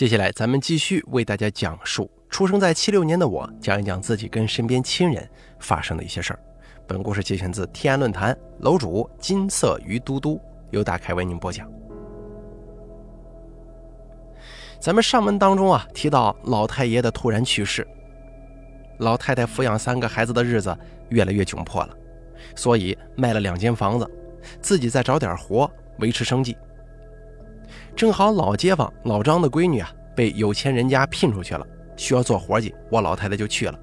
接下来，咱们继续为大家讲述出生在七六年的我，讲一讲自己跟身边亲人发生的一些事儿。本故事节选自天安论坛，楼主金色鱼嘟嘟由大凯为您播讲。咱们上文当中啊，提到老太爷的突然去世，老太太抚养三个孩子的日子越来越窘迫了，所以卖了两间房子，自己再找点活维持生计。正好老街坊老张的闺女啊，被有钱人家聘出去了，需要做活计，我老太太就去了。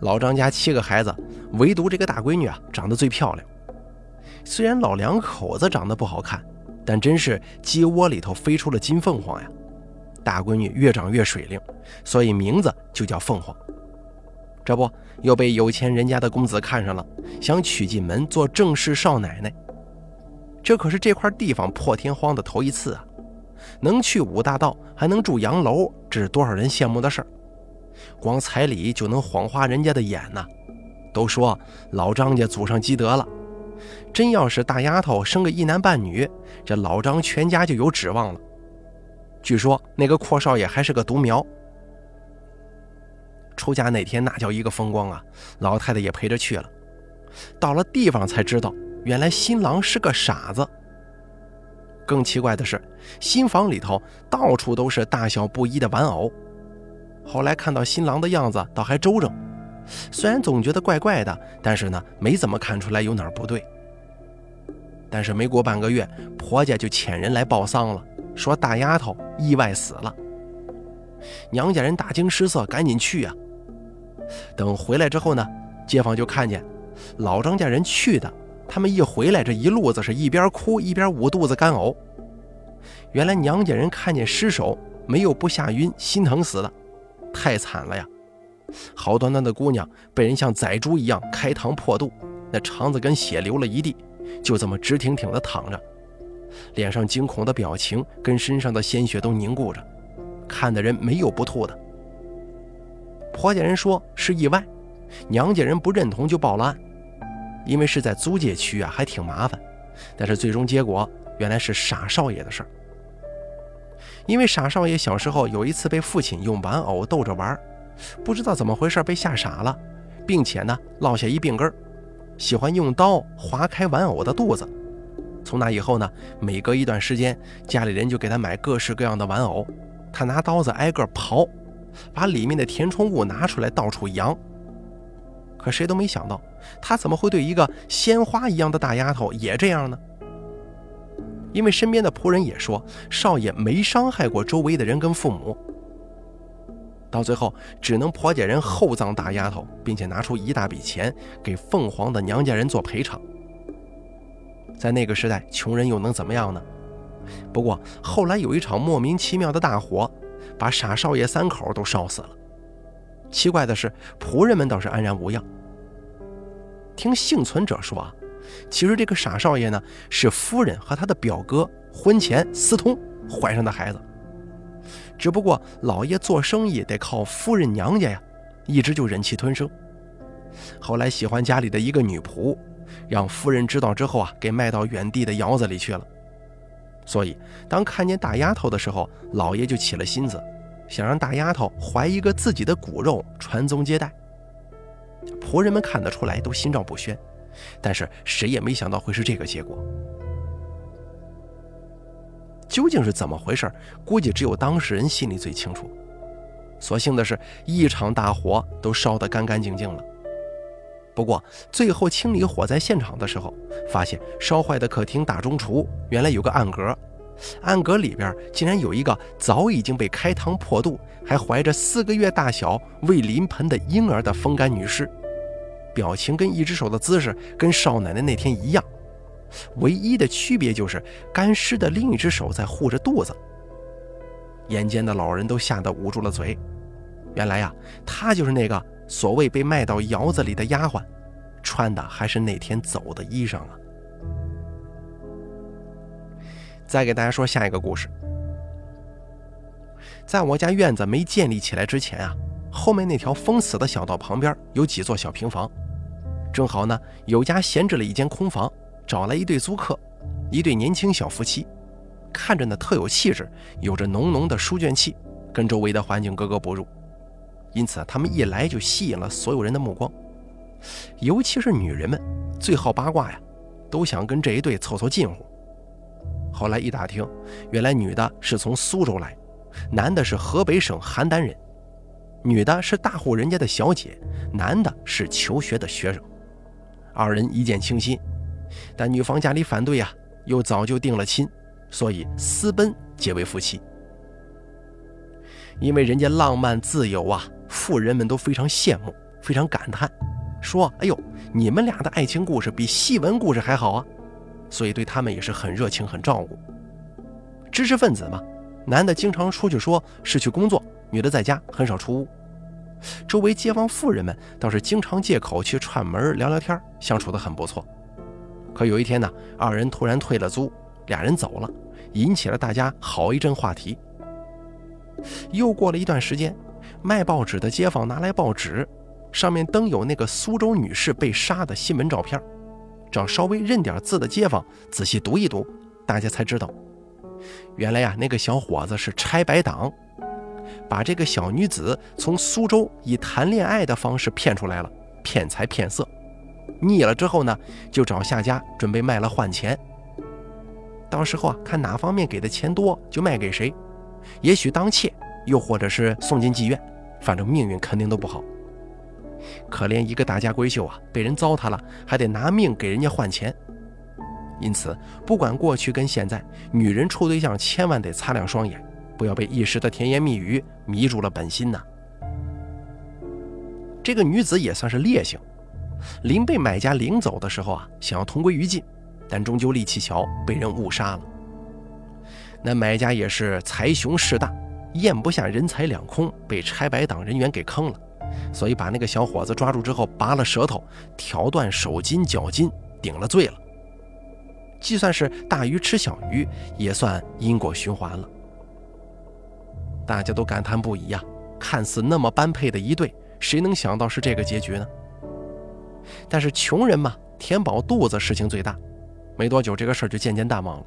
老张家七个孩子，唯独这个大闺女啊，长得最漂亮。虽然老两口子长得不好看，但真是鸡窝里头飞出了金凤凰呀！大闺女越长越水灵，所以名字就叫凤凰。这不又被有钱人家的公子看上了，想娶进门做正室少奶奶。这可是这块地方破天荒的头一次啊！能去五大道，还能住洋楼，这是多少人羡慕的事儿。光彩礼就能晃花人家的眼呢。都说老张家祖上积德了，真要是大丫头生个一男半女，这老张全家就有指望了。据说那个阔少爷还是个独苗。出家那天那叫一个风光啊！老太太也陪着去了。到了地方才知道。原来新郎是个傻子。更奇怪的是，新房里头到处都是大小不一的玩偶。后来看到新郎的样子，倒还周正。虽然总觉得怪怪的，但是呢，没怎么看出来有哪儿不对。但是没过半个月，婆家就遣人来报丧了，说大丫头意外死了。娘家人大惊失色，赶紧去呀。等回来之后呢，街坊就看见老张家人去的。他们一回来，这一路子是一边哭一边捂肚子干呕。原来娘家人看见尸首，没有不吓晕、心疼死的，太惨了呀！好端端的姑娘被人像宰猪一样开膛破肚，那肠子跟血流了一地，就这么直挺挺的躺着，脸上惊恐的表情跟身上的鲜血都凝固着，看的人没有不吐的。婆家人说是意外，娘家人不认同就报了案。因为是在租界区啊，还挺麻烦。但是最终结果原来是傻少爷的事儿。因为傻少爷小时候有一次被父亲用玩偶逗着玩，不知道怎么回事被吓傻了，并且呢落下一病根儿，喜欢用刀划开玩偶的肚子。从那以后呢，每隔一段时间，家里人就给他买各式各样的玩偶，他拿刀子挨个刨，把里面的填充物拿出来到处扬。可谁都没想到，他怎么会对一个鲜花一样的大丫头也这样呢？因为身边的仆人也说，少爷没伤害过周围的人跟父母。到最后，只能婆家人厚葬大丫头，并且拿出一大笔钱给凤凰的娘家人做赔偿。在那个时代，穷人又能怎么样呢？不过后来有一场莫名其妙的大火，把傻少爷三口都烧死了。奇怪的是，仆人们倒是安然无恙。听幸存者说啊，其实这个傻少爷呢，是夫人和他的表哥婚前私通怀上的孩子。只不过老爷做生意得靠夫人娘家呀，一直就忍气吞声。后来喜欢家里的一个女仆，让夫人知道之后啊，给卖到远地的窑子里去了。所以当看见大丫头的时候，老爷就起了心思。想让大丫头怀一个自己的骨肉传宗接代，仆人们看得出来都心照不宣，但是谁也没想到会是这个结果。究竟是怎么回事？估计只有当事人心里最清楚。所幸的是，一场大火都烧得干干净净了。不过最后清理火灾现场的时候，发现烧坏的客厅大中厨原来有个暗格。暗格里边竟然有一个早已经被开膛破肚，还怀着四个月大小未临盆的婴儿的风干女尸，表情跟一只手的姿势跟少奶奶那天一样，唯一的区别就是干尸的另一只手在护着肚子。眼尖的老人都吓得捂住了嘴，原来呀，她就是那个所谓被卖到窑子里的丫鬟，穿的还是那天走的衣裳啊。再给大家说下一个故事。在我家院子没建立起来之前啊，后面那条封死的小道旁边有几座小平房，正好呢有家闲置了一间空房，找来一对租客，一对年轻小夫妻，看着呢特有气质，有着浓浓的书卷气，跟周围的环境格格不入。因此，他们一来就吸引了所有人的目光，尤其是女人们，最好八卦呀，都想跟这一对凑凑近乎。后来一打听，原来女的是从苏州来，男的是河北省邯郸人，女的是大户人家的小姐，男的是求学的学生，二人一见倾心，但女方家里反对呀，又早就定了亲，所以私奔结为夫妻。因为人家浪漫自由啊。富人们都非常羡慕，非常感叹，说：“哎呦，你们俩的爱情故事比戏文故事还好啊！”所以对他们也是很热情、很照顾。知识分子嘛，男的经常出去说是去工作，女的在家很少出屋。周围街坊富人们倒是经常借口去串门聊聊天，相处得很不错。可有一天呢，二人突然退了租，俩人走了，引起了大家好一阵话题。又过了一段时间。卖报纸的街坊拿来报纸，上面登有那个苏州女士被杀的新闻照片。找稍微认点字的街坊仔细读一读，大家才知道，原来呀，那个小伙子是拆白党，把这个小女子从苏州以谈恋爱的方式骗出来了，骗财骗色。腻了之后呢，就找下家准备卖了换钱。到时候啊，看哪方面给的钱多，就卖给谁，也许当妾。又或者是送进妓院，反正命运肯定都不好。可怜一个大家闺秀啊，被人糟蹋了，还得拿命给人家换钱。因此，不管过去跟现在，女人处对象千万得擦亮双眼，不要被一时的甜言蜜语迷住了本心呐。这个女子也算是烈性，临被买家领走的时候啊，想要同归于尽，但终究力气小，被人误杀了。那买家也是财雄势大。咽不下人财两空，被拆白党人员给坑了，所以把那个小伙子抓住之后，拔了舌头，挑断手筋脚筋，顶了罪了。就算是大鱼吃小鱼，也算因果循环了。大家都感叹不已呀！看似那么般配的一对，谁能想到是这个结局呢？但是穷人嘛，填饱肚子事情最大，没多久这个事儿就渐渐淡忘了。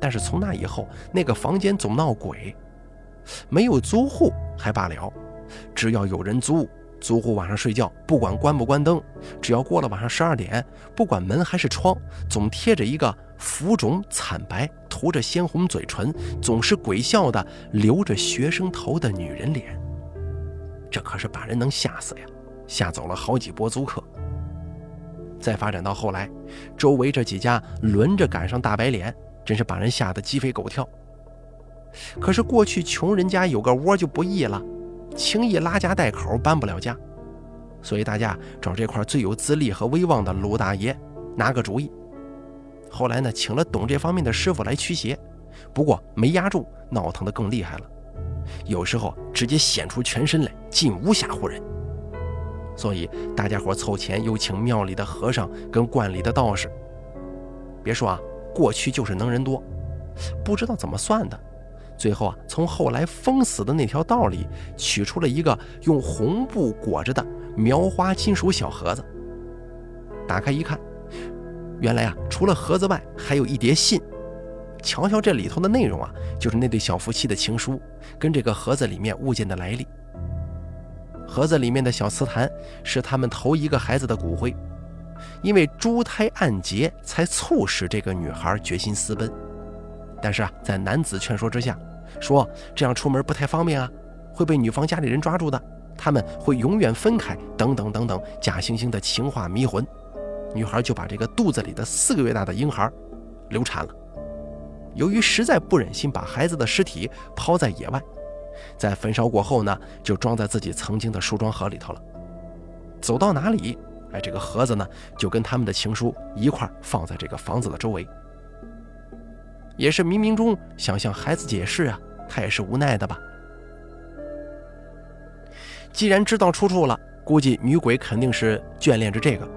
但是从那以后，那个房间总闹鬼。没有租户还罢了，只要有人租，租户晚上睡觉不管关不关灯，只要过了晚上十二点，不管门还是窗，总贴着一个浮肿惨白、涂着鲜红嘴唇、总是鬼笑的、留着学生头的女人脸。这可是把人能吓死呀，吓走了好几波租客。再发展到后来，周围这几家轮着赶上大白脸，真是把人吓得鸡飞狗跳。可是过去穷人家有个窝就不易了，轻易拉家带口搬不了家，所以大家找这块最有资历和威望的鲁大爷拿个主意。后来呢，请了懂这方面的师傅来驱邪，不过没压住，闹腾的更厉害了，有时候直接显出全身来，进屋吓唬人。所以大家伙凑钱又请庙里的和尚跟观里的道士。别说啊，过去就是能人多，不知道怎么算的。最后啊，从后来封死的那条道里取出了一个用红布裹着的描花金属小盒子。打开一看，原来啊，除了盒子外，还有一叠信。瞧瞧这里头的内容啊，就是那对小夫妻的情书，跟这个盒子里面物件的来历。盒子里面的小瓷坛是他们头一个孩子的骨灰，因为珠胎暗结，才促使这个女孩决心私奔。但是啊，在男子劝说之下，说这样出门不太方便啊，会被女方家里人抓住的，他们会永远分开，等等等等，假惺惺的情话迷魂，女孩就把这个肚子里的四个月大的婴孩流产了。由于实在不忍心把孩子的尸体抛在野外，在焚烧过后呢，就装在自己曾经的梳妆盒里头了。走到哪里，哎，这个盒子呢，就跟他们的情书一块放在这个房子的周围。也是冥冥中想向孩子解释啊，他也是无奈的吧。既然知道出处了，估计女鬼肯定是眷恋着这个，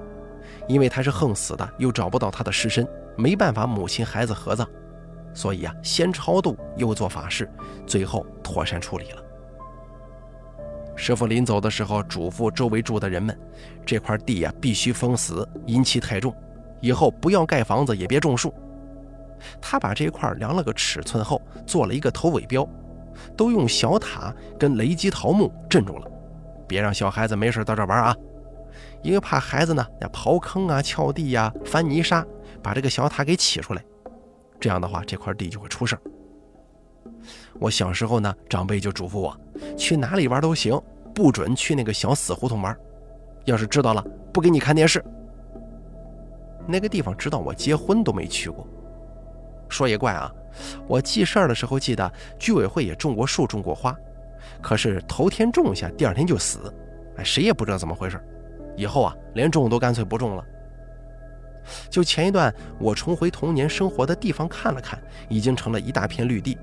因为她是横死的，又找不到她的尸身，没办法母亲孩子合葬，所以啊，先超度又做法事，最后妥善处理了。师傅临走的时候嘱咐周围住的人们，这块地呀必须封死，阴气太重，以后不要盖房子，也别种树。他把这块量了个尺寸后，做了一个头尾标，都用小塔跟雷击桃木镇住了，别让小孩子没事到这玩啊！因为怕孩子呢要刨坑啊、撬地呀、翻泥沙，把这个小塔给起出来，这样的话这块地就会出事我小时候呢，长辈就嘱咐我，去哪里玩都行，不准去那个小死胡同玩，要是知道了，不给你看电视。那个地方直到我结婚都没去过。说也怪啊，我记事儿的时候记得居委会也种过树、种过花，可是头天种下，第二天就死，哎，谁也不知道怎么回事。以后啊，连种都干脆不种了。就前一段我重回童年生活的地方看了看，已经成了一大片绿地，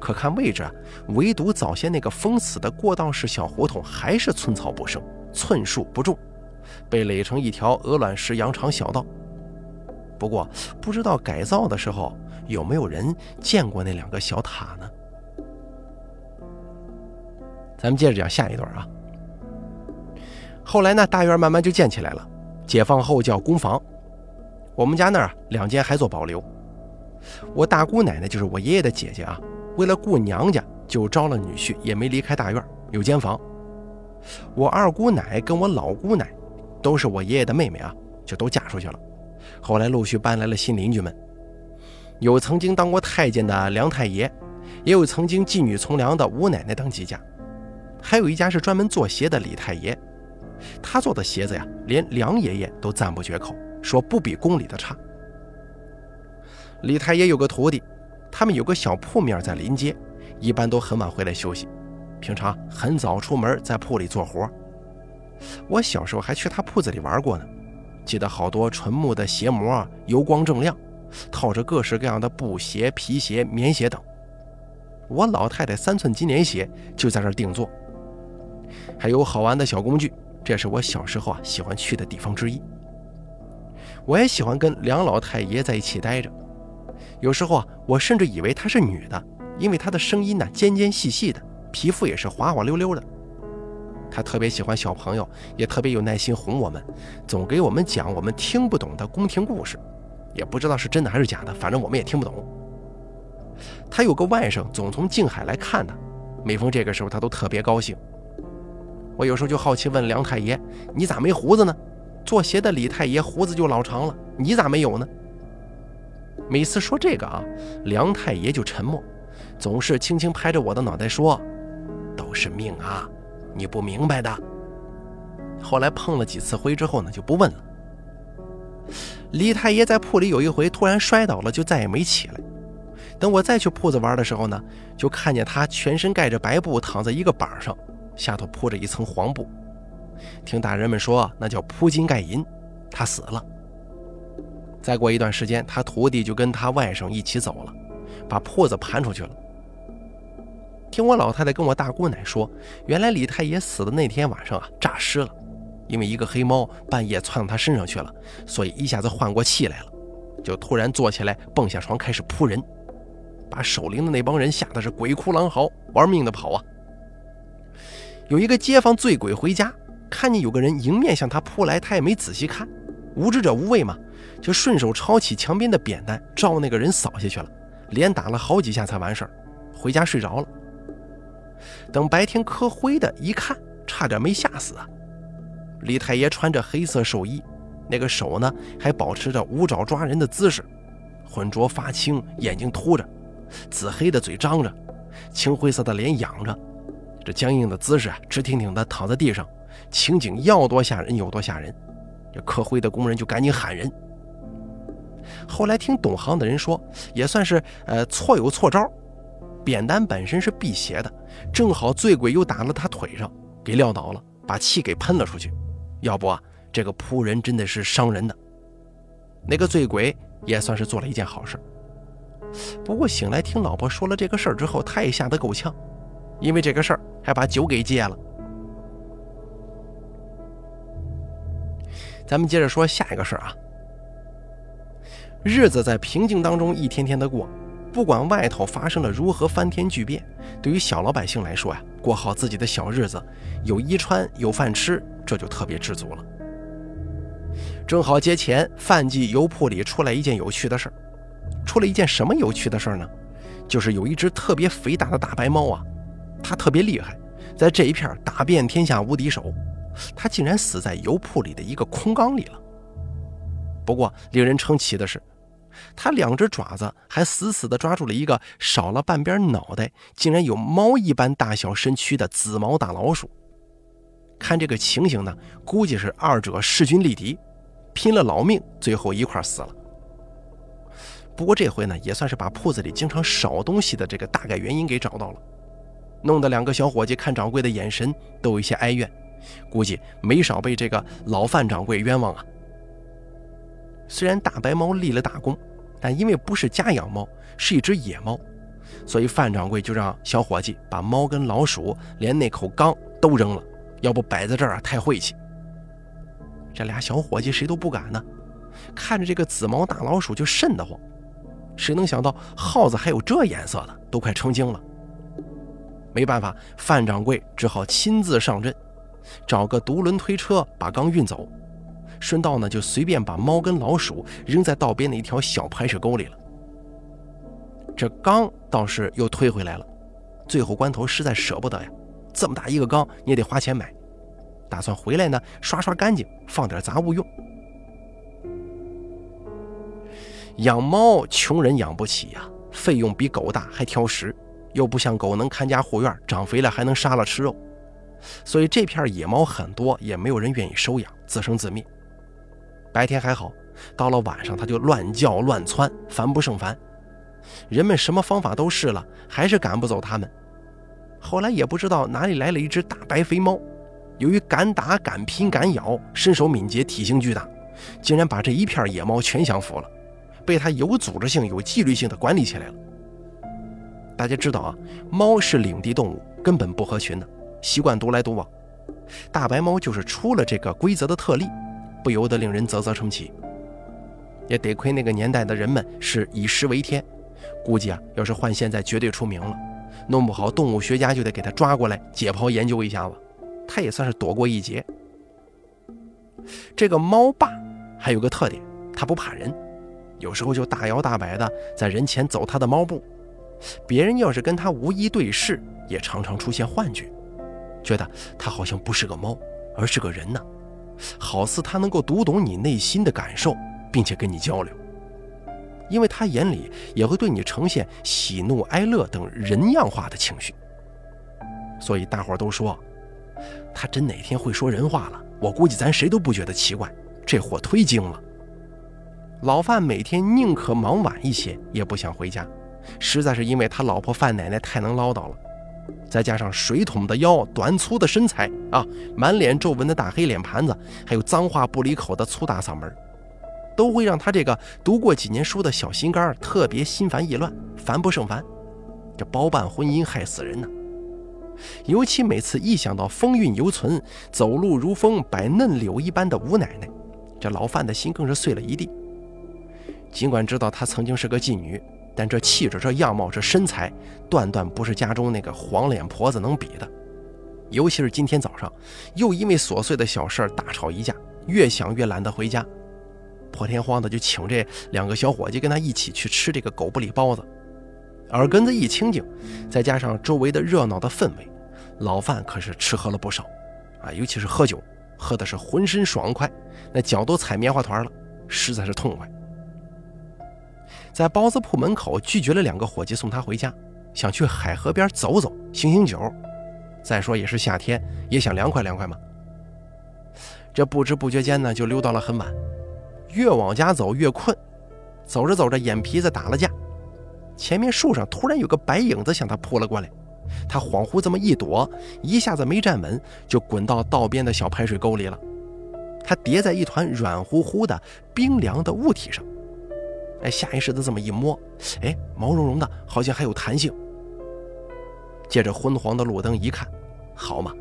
可看位置啊，唯独早先那个封死的过道式小胡同还是寸草不生，寸树不种，被垒成一条鹅卵石羊肠小道。不过不知道改造的时候有没有人见过那两个小塔呢？咱们接着讲下一段啊。后来呢，大院慢慢就建起来了，解放后叫公房。我们家那儿，两间还做保留。我大姑奶奶就是我爷爷的姐姐啊，为了顾娘家，就招了女婿，也没离开大院，有间房。我二姑奶跟我老姑奶，都是我爷爷的妹妹啊，就都嫁出去了。后来陆续搬来了新邻居们，有曾经当过太监的梁太爷，也有曾经妓女从良的吴奶奶当几家，还有一家是专门做鞋的李太爷，他做的鞋子呀，连梁爷爷都赞不绝口，说不比宫里的差。李太爷有个徒弟，他们有个小铺面在临街，一般都很晚回来休息，平常很早出门在铺里做活。我小时候还去他铺子里玩过呢。记得好多纯木的鞋模，油光锃亮，套着各式各样的布鞋、皮鞋、棉鞋等。我老太太三寸金莲鞋就在这定做，还有好玩的小工具，这是我小时候啊喜欢去的地方之一。我也喜欢跟梁老太爷在一起待着，有时候啊，我甚至以为她是女的，因为她的声音呢尖尖细细的，皮肤也是滑滑溜溜的。她特别喜欢小朋友，也特别有耐心哄我们，总给我们讲我们听不懂的宫廷故事，也不知道是真的还是假的，反正我们也听不懂。他有个外甥总从静海来看他，每逢这个时候他都特别高兴。我有时候就好奇问梁太爷：“你咋没胡子呢？做鞋的李太爷胡子就老长了，你咋没有呢？”每次说这个啊，梁太爷就沉默，总是轻轻拍着我的脑袋说：“都是命啊。”你不明白的。后来碰了几次灰之后呢，就不问了。李太爷在铺里有一回突然摔倒了，就再也没起来。等我再去铺子玩的时候呢，就看见他全身盖着白布，躺在一个板上，下头铺着一层黄布。听大人们说，那叫铺金盖银。他死了。再过一段时间，他徒弟就跟他外甥一起走了，把铺子盘出去了。听我老太太跟我大姑奶说，原来李太爷死的那天晚上啊，诈尸了，因为一个黑猫半夜窜到他身上去了，所以一下子换过气来了，就突然坐起来蹦下床开始扑人，把守灵的那帮人吓得是鬼哭狼嚎，玩命的跑啊。有一个街坊醉鬼回家，看见有个人迎面向他扑来，他也没仔细看，无知者无畏嘛，就顺手抄起墙边的扁担照那个人扫下去了，连打了好几下才完事儿，回家睡着了。等白天磕灰的一看，差点没吓死啊！李太爷穿着黑色寿衣，那个手呢还保持着五爪抓人的姿势，浑浊发青，眼睛凸着，紫黑的嘴张着，青灰色的脸仰着，这僵硬的姿势啊，直挺挺的躺在地上，情景要多吓人有多吓人。这磕灰的工人就赶紧喊人。后来听懂行的人说，也算是呃错有错招。扁担本身是辟邪的，正好醉鬼又打了他腿上，给撂倒了，把气给喷了出去。要不啊，这个扑人真的是伤人的。那个醉鬼也算是做了一件好事。不过醒来听老婆说了这个事儿之后，他也吓得够呛，因为这个事儿还把酒给戒了。咱们接着说下一个事儿啊。日子在平静当中一天天的过。不管外头发生了如何翻天巨变，对于小老百姓来说呀，过好自己的小日子，有衣穿有饭吃，这就特别知足了。正好节前，范记油铺里出来一件有趣的事儿：出了一件什么有趣的事儿呢？就是有一只特别肥大的大白猫啊，它特别厉害，在这一片打遍天下无敌手，它竟然死在油铺里的一个空缸里了。不过令人称奇的是，它两只爪子还死死地抓住了一个少了半边脑袋、竟然有猫一般大小身躯的紫毛大老鼠。看这个情形呢，估计是二者势均力敌，拼了老命，最后一块死了。不过这回呢，也算是把铺子里经常少东西的这个大概原因给找到了，弄得两个小伙计看掌柜的眼神都有一些哀怨，估计没少被这个老范掌柜冤枉啊。虽然大白猫立了大功，但因为不是家养猫，是一只野猫，所以范掌柜就让小伙计把猫跟老鼠连那口缸都扔了，要不摆在这儿啊太晦气。这俩小伙计谁都不敢呢，看着这个紫毛大老鼠就瘆得慌。谁能想到耗子还有这颜色的，都快成精了。没办法，范掌柜只好亲自上阵，找个独轮推车把缸运走。顺道呢，就随便把猫跟老鼠扔在道边的一条小排水沟里了。这缸倒是又推回来了，最后关头实在舍不得呀，这么大一个缸你也得花钱买，打算回来呢刷刷干净，放点杂物用。养猫穷人养不起呀，费用比狗大，还挑食，又不像狗能看家护院，长肥了还能杀了吃肉，所以这片野猫很多，也没有人愿意收养，自生自灭。白天还好，到了晚上它就乱叫乱窜，烦不胜烦。人们什么方法都试了，还是赶不走它们。后来也不知道哪里来了一只大白肥猫，由于敢打敢拼敢咬，身手敏捷，体型巨大，竟然把这一片野猫全降服了，被它有组织性、有纪律性的管理起来了。大家知道啊，猫是领地动物，根本不合群的，习惯独来独往。大白猫就是出了这个规则的特例。不由得令人啧啧称奇，也得亏那个年代的人们是以食为天，估计啊，要是换现在绝对出名了，弄不好动物学家就得给他抓过来解剖研究一下子，他也算是躲过一劫。这个猫爸还有个特点，他不怕人，有时候就大摇大摆的在人前走他的猫步，别人要是跟他无一对视，也常常出现幻觉，觉得他好像不是个猫，而是个人呢。好似他能够读懂你内心的感受，并且跟你交流，因为他眼里也会对你呈现喜怒哀乐等人样化的情绪。所以大伙都说，他真哪天会说人话了，我估计咱谁都不觉得奇怪。这货忒精了。老范每天宁可忙晚一些，也不想回家，实在是因为他老婆范奶奶太能唠叨了。再加上水桶的腰、短粗的身材啊，满脸皱纹的大黑脸盘子，还有脏话不离口的粗大嗓门，都会让他这个读过几年书的小心肝特别心烦意乱，烦不胜烦。这包办婚姻害死人呢！尤其每次一想到风韵犹存、走路如风、摆嫩柳一般的吴奶奶，这老范的心更是碎了一地。尽管知道她曾经是个妓女。但这气质、这样貌、这身材，断断不是家中那个黄脸婆子能比的。尤其是今天早上，又因为琐碎的小事儿大吵一架，越想越懒得回家，破天荒的就请这两个小伙计跟他一起去吃这个狗不理包子。耳根子一清净，再加上周围的热闹的氛围，老范可是吃喝了不少啊！尤其是喝酒，喝的是浑身爽快，那脚都踩棉花团了，实在是痛快。在包子铺门口拒绝了两个伙计送他回家，想去海河边走走，醒醒酒。再说也是夏天，也想凉快凉快嘛。这不知不觉间呢，就溜到了很晚。越往家走越困，走着走着眼皮子打了架。前面树上突然有个白影子向他扑了过来，他恍惚这么一躲，一下子没站稳，就滚到道边的小排水沟里了。他叠在一团软乎乎的冰凉的物体上。哎，下意识的这么一摸，哎，毛茸茸的，好像还有弹性。借着昏黄的路灯一看，好嘛，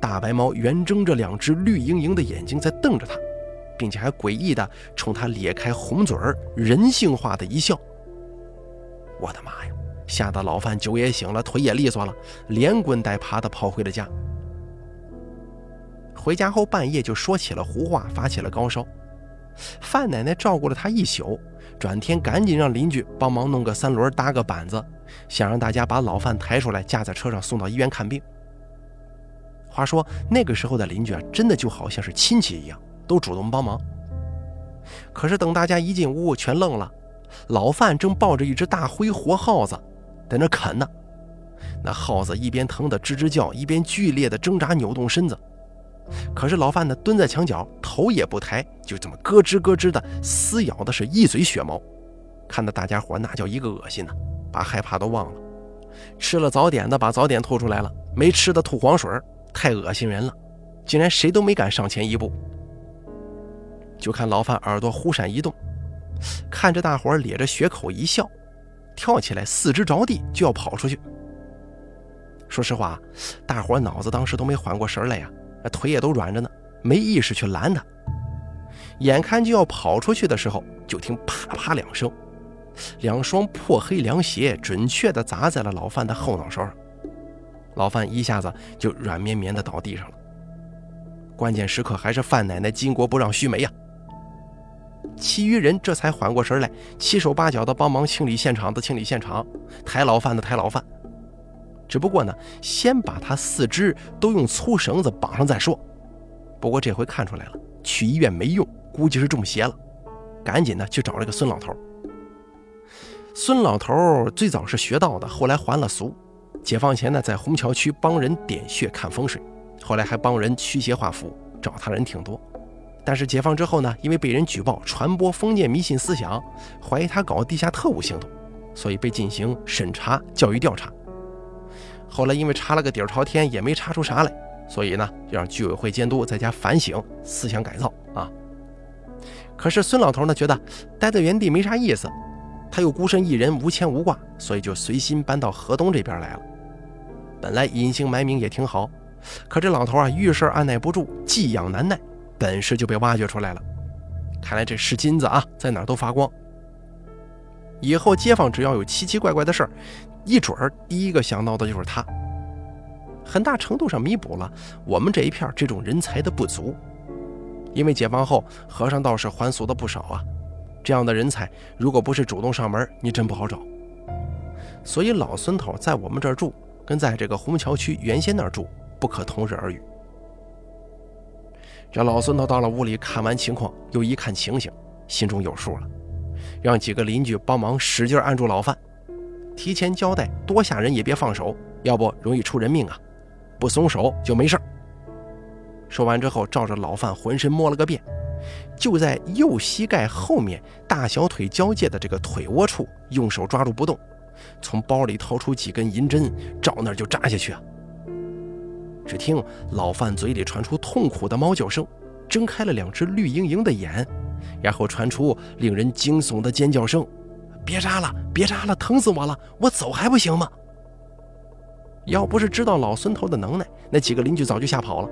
大白猫圆睁着两只绿莹莹的眼睛在瞪着他，并且还诡异的冲他咧开红嘴儿，人性化的一笑。我的妈呀！吓得老范酒也醒了，腿也利索了，连滚带爬的跑回了。家。回家后半夜就说起了。胡话，发起了。高烧。范奶奶照顾了。他一宿。转天赶紧让邻居帮忙弄个三轮搭个板子，想让大家把老范抬出来架在车上送到医院看病。话说那个时候的邻居啊，真的就好像是亲戚一样，都主动帮忙。可是等大家一进屋，全愣了，老范正抱着一只大灰活耗子在那啃呢。那耗子一边疼得吱吱叫，一边剧烈的挣扎扭动身子。可是老范呢，蹲在墙角，头也不抬，就这么咯吱咯吱的撕咬的是一嘴血毛，看得大家伙那叫一个恶心呐，把害怕都忘了。吃了早点的把早点吐出来了，没吃的吐黄水，太恶心人了，竟然谁都没敢上前一步。就看老范耳朵忽闪一动，看着大伙咧着血口一笑，跳起来四肢着地就要跑出去。说实话，大伙脑子当时都没缓过神来呀。那腿也都软着呢，没意识去拦他。眼看就要跑出去的时候，就听啪啪两声，两双破黑凉鞋准确地砸在了老范的后脑勺上。老范一下子就软绵绵地倒地上了。关键时刻还是范奶奶巾帼不让须眉呀。其余人这才缓过神来，七手八脚的帮忙清理现场的清理现场，抬老范的抬老范。只不过呢，先把他四肢都用粗绳子绑上再说。不过这回看出来了，去医院没用，估计是中邪了。赶紧呢去找了个孙老头。孙老头最早是学道的，后来还了俗。解放前呢，在虹桥区帮人点穴看风水，后来还帮人驱邪画符，找他人挺多。但是解放之后呢，因为被人举报传播封建迷信思想，怀疑他搞地下特务行动，所以被进行审查、教育调查。后来因为查了个底儿朝天，也没查出啥来，所以呢，就让居委会监督在家反省、思想改造啊。可是孙老头呢，觉得待在原地没啥意思，他又孤身一人，无牵无挂，所以就随心搬到河东这边来了。本来隐姓埋名也挺好，可这老头啊，遇事按耐不住，寄养难耐，本事就被挖掘出来了。看来这是金子啊，在哪儿都发光。以后街坊只要有奇奇怪怪的事儿。一准儿，第一个想到的就是他，很大程度上弥补了我们这一片这种人才的不足。因为解放后，和尚道士还俗的不少啊，这样的人才，如果不是主动上门，你真不好找。所以老孙头在我们这儿住，跟在这个红桥区原先那儿住不可同日而语。这老孙头到了屋里，看完情况，又一看情形，心中有数了，让几个邻居帮忙使劲按住老范。提前交代，多吓人也别放手，要不容易出人命啊！不松手就没事说完之后，照着老范浑身摸了个遍，就在右膝盖后面大小腿交界的这个腿窝处，用手抓住不动，从包里掏出几根银针，照那就扎下去啊！只听老范嘴里传出痛苦的猫叫声，睁开了两只绿莹莹的眼，然后传出令人惊悚的尖叫声。别扎了，别扎了，疼死我了！我走还不行吗？要不是知道老孙头的能耐，那几个邻居早就吓跑了。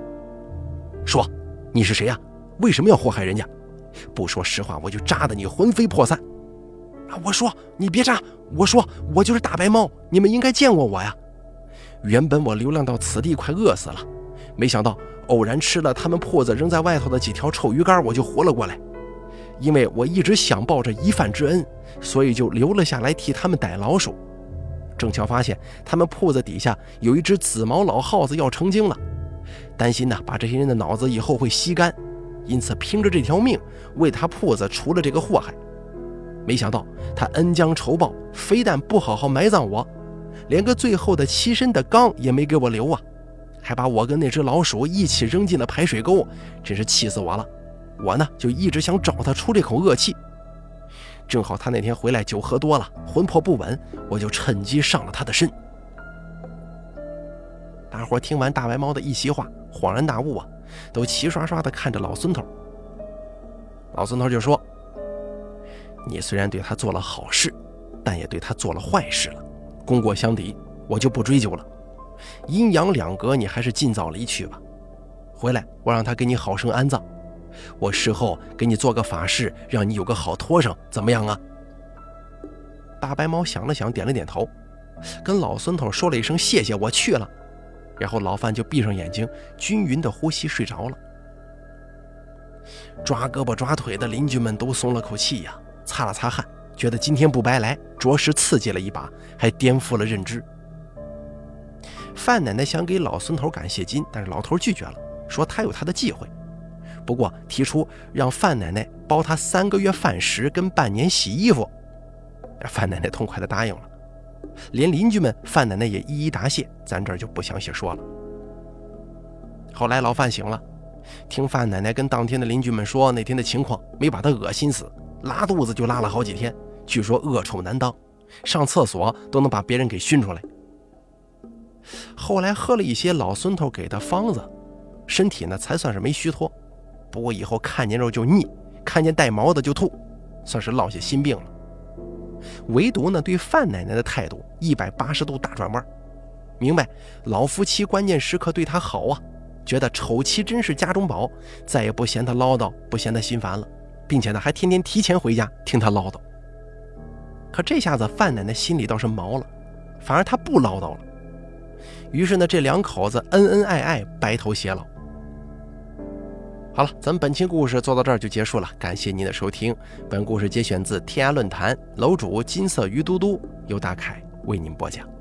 说，你是谁呀？为什么要祸害人家？不说实话，我就扎得你魂飞魄散！啊！我说你别扎！我说我就是大白猫，你们应该见过我呀。原本我流浪到此地快饿死了，没想到偶然吃了他们铺子扔在外头的几条臭鱼干，我就活了过来。因为我一直想报这一饭之恩，所以就留了下来替他们逮老鼠。正巧发现他们铺子底下有一只紫毛老耗子要成精了，担心呢把这些人的脑子以后会吸干，因此拼着这条命为他铺子除了这个祸害。没想到他恩将仇报，非但不好好埋葬我，连个最后的栖身的缸也没给我留啊，还把我跟那只老鼠一起扔进了排水沟，真是气死我了。我呢就一直想找他出这口恶气，正好他那天回来酒喝多了，魂魄不稳，我就趁机上了他的身。大伙听完大白猫的一席话，恍然大悟啊，都齐刷刷的看着老孙头。老孙头就说：“你虽然对他做了好事，但也对他做了坏事了，功过相抵，我就不追究了。阴阳两隔，你还是尽早离去吧。回来，我让他给你好生安葬。”我事后给你做个法事，让你有个好托生，怎么样啊？大白猫想了想，点了点头，跟老孙头说了一声谢谢，我去了。然后老范就闭上眼睛，均匀的呼吸，睡着了。抓胳膊抓腿的邻居们都松了口气呀，擦了擦汗，觉得今天不白来，着实刺激了一把，还颠覆了认知。范奶奶想给老孙头感谢金，但是老头拒绝了，说他有他的忌讳。不过提出让范奶奶包他三个月饭食跟半年洗衣服，范奶奶痛快地答应了。连邻居们，范奶奶也一一答谢，咱这儿就不详细说了。后来老范醒了，听范奶奶跟当天的邻居们说那天的情况，没把他恶心死，拉肚子就拉了好几天，据说恶臭难当，上厕所都能把别人给熏出来。后来喝了一些老孙头给的方子，身体呢才算是没虚脱。不过以后看见肉就腻，看见带毛的就吐，算是落下心病了。唯独呢，对范奶奶的态度一百八十度大转弯，明白老夫妻关键时刻对她好啊，觉得丑妻真是家中宝，再也不嫌她唠叨，不嫌她心烦了，并且呢，还天天提前回家听她唠叨。可这下子范奶奶心里倒是毛了，反而她不唠叨了。于是呢，这两口子恩恩爱爱，白头偕老。好了，咱们本期故事做到这儿就结束了，感谢您的收听。本故事节选自天涯论坛，楼主金色鱼嘟嘟由大凯为您播讲。